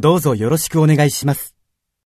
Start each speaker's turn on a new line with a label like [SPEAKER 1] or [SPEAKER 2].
[SPEAKER 1] どうぞよろしくお願いします。